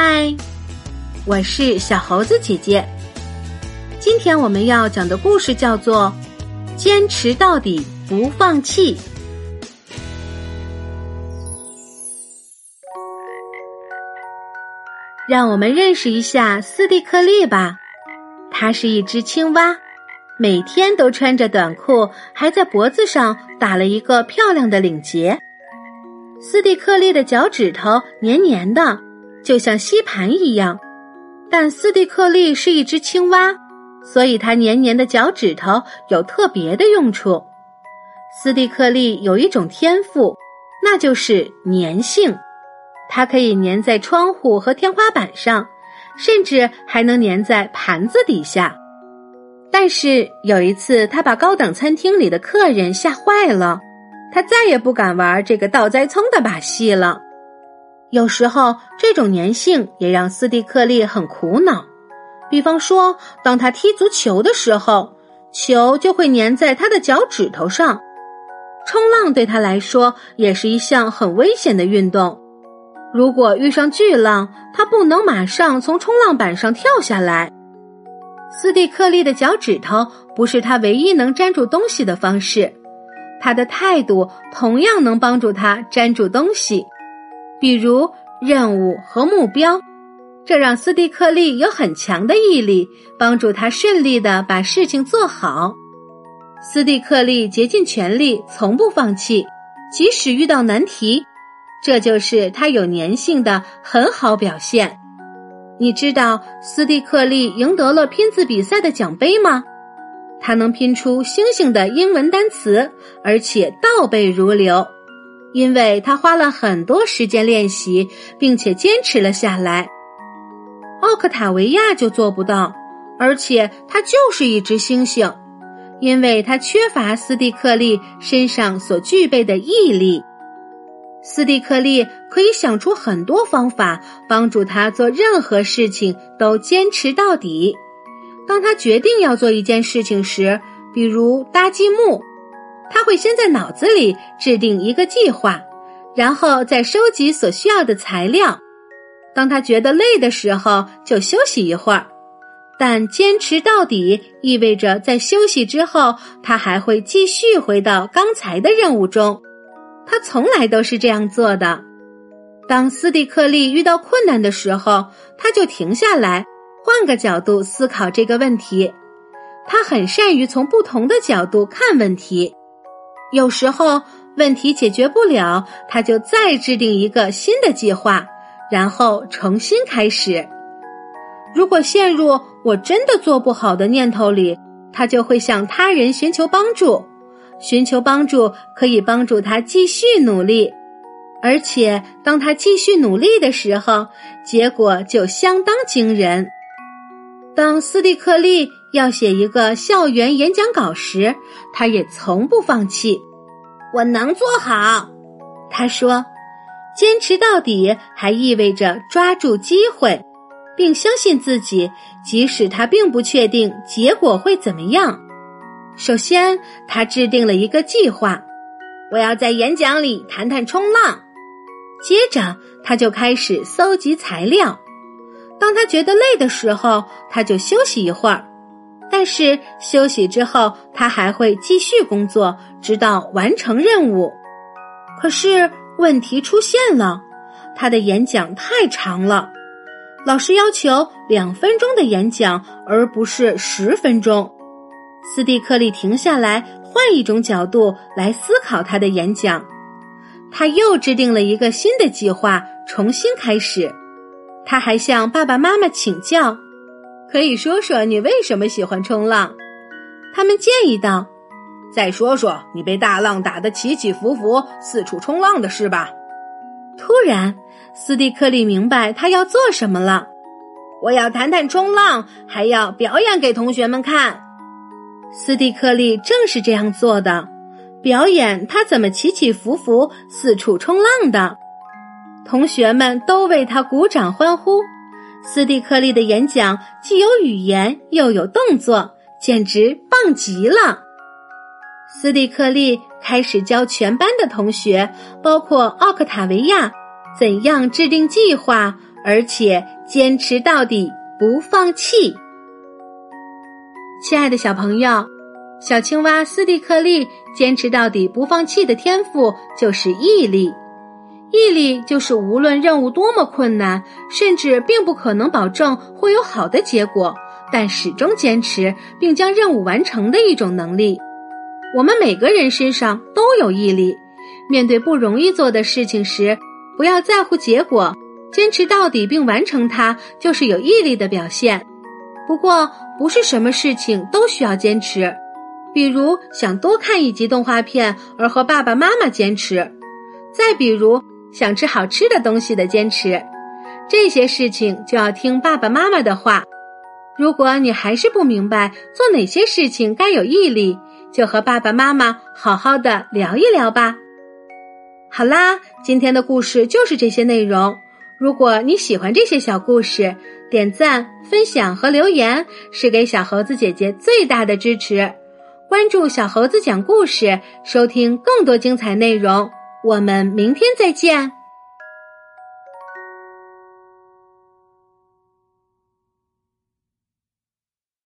嗨，我是小猴子姐姐。今天我们要讲的故事叫做《坚持到底不放弃》。让我们认识一下斯蒂克利吧。它是一只青蛙，每天都穿着短裤，还在脖子上打了一个漂亮的领结。斯蒂克利的脚趾头黏黏的，就像吸盘一样。但斯蒂克利是一只青蛙，所以它黏黏的脚趾头有特别的用处。斯蒂克利有一种天赋，那就是粘性。它可以粘在窗户和天花板上，甚至还能粘在盘子底下。但是有一次，他把高档餐厅里的客人吓坏了。他再也不敢玩这个倒栽葱的把戏了。有时候，这种粘性也让斯蒂克利很苦恼。比方说，当他踢足球的时候，球就会粘在他的脚趾头上。冲浪对他来说也是一项很危险的运动。如果遇上巨浪，他不能马上从冲浪板上跳下来。斯蒂克利的脚趾头不是他唯一能粘住东西的方式。他的态度同样能帮助他粘住东西，比如任务和目标，这让斯蒂克利有很强的毅力，帮助他顺利的把事情做好。斯蒂克利竭尽全力，从不放弃，即使遇到难题，这就是他有粘性的很好表现。你知道斯蒂克利赢得了拼字比赛的奖杯吗？他能拼出星星的英文单词，而且倒背如流，因为他花了很多时间练习，并且坚持了下来。奥克塔维亚就做不到，而且他就是一只猩猩，因为他缺乏斯蒂克利身上所具备的毅力。斯蒂克利可以想出很多方法，帮助他做任何事情都坚持到底。当他决定要做一件事情时，比如搭积木，他会先在脑子里制定一个计划，然后再收集所需要的材料。当他觉得累的时候，就休息一会儿。但坚持到底意味着在休息之后，他还会继续回到刚才的任务中。他从来都是这样做的。当斯蒂克利遇到困难的时候，他就停下来。换个角度思考这个问题，他很善于从不同的角度看问题。有时候问题解决不了，他就再制定一个新的计划，然后重新开始。如果陷入我真的做不好的念头里，他就会向他人寻求帮助。寻求帮助可以帮助他继续努力，而且当他继续努力的时候，结果就相当惊人。当斯蒂克利要写一个校园演讲稿时，他也从不放弃。我能做好，他说。坚持到底还意味着抓住机会，并相信自己，即使他并不确定结果会怎么样。首先，他制定了一个计划：我要在演讲里谈谈冲浪。接着，他就开始搜集材料。当他觉得累的时候，他就休息一会儿。但是休息之后，他还会继续工作，直到完成任务。可是问题出现了，他的演讲太长了。老师要求两分钟的演讲，而不是十分钟。斯蒂克利停下来，换一种角度来思考他的演讲。他又制定了一个新的计划，重新开始。他还向爸爸妈妈请教，可以说说你为什么喜欢冲浪？他们建议道：“再说说你被大浪打得起起伏伏、四处冲浪的事吧。”突然，斯蒂克利明白他要做什么了。我要谈谈冲浪，还要表演给同学们看。斯蒂克利正是这样做的，表演他怎么起起伏伏、四处冲浪的。同学们都为他鼓掌欢呼。斯蒂克利的演讲既有语言又有动作，简直棒极了。斯蒂克利开始教全班的同学，包括奥克塔维亚，怎样制定计划，而且坚持到底，不放弃。亲爱的小朋友，小青蛙斯蒂克利坚持到底不放弃的天赋就是毅力。毅力就是无论任务多么困难，甚至并不可能保证会有好的结果，但始终坚持并将任务完成的一种能力。我们每个人身上都有毅力，面对不容易做的事情时，不要在乎结果，坚持到底并完成它，就是有毅力的表现。不过，不是什么事情都需要坚持，比如想多看一集动画片而和爸爸妈妈坚持；再比如想吃好吃的东西的坚持，这些事情就要听爸爸妈妈的话。如果你还是不明白做哪些事情该有毅力，就和爸爸妈妈好好的聊一聊吧。好啦，今天的故事就是这些内容。如果你喜欢这些小故事，点赞、分享和留言是给小猴子姐姐最大的支持。关注小猴子讲故事，收听更多精彩内容。我们明天再见。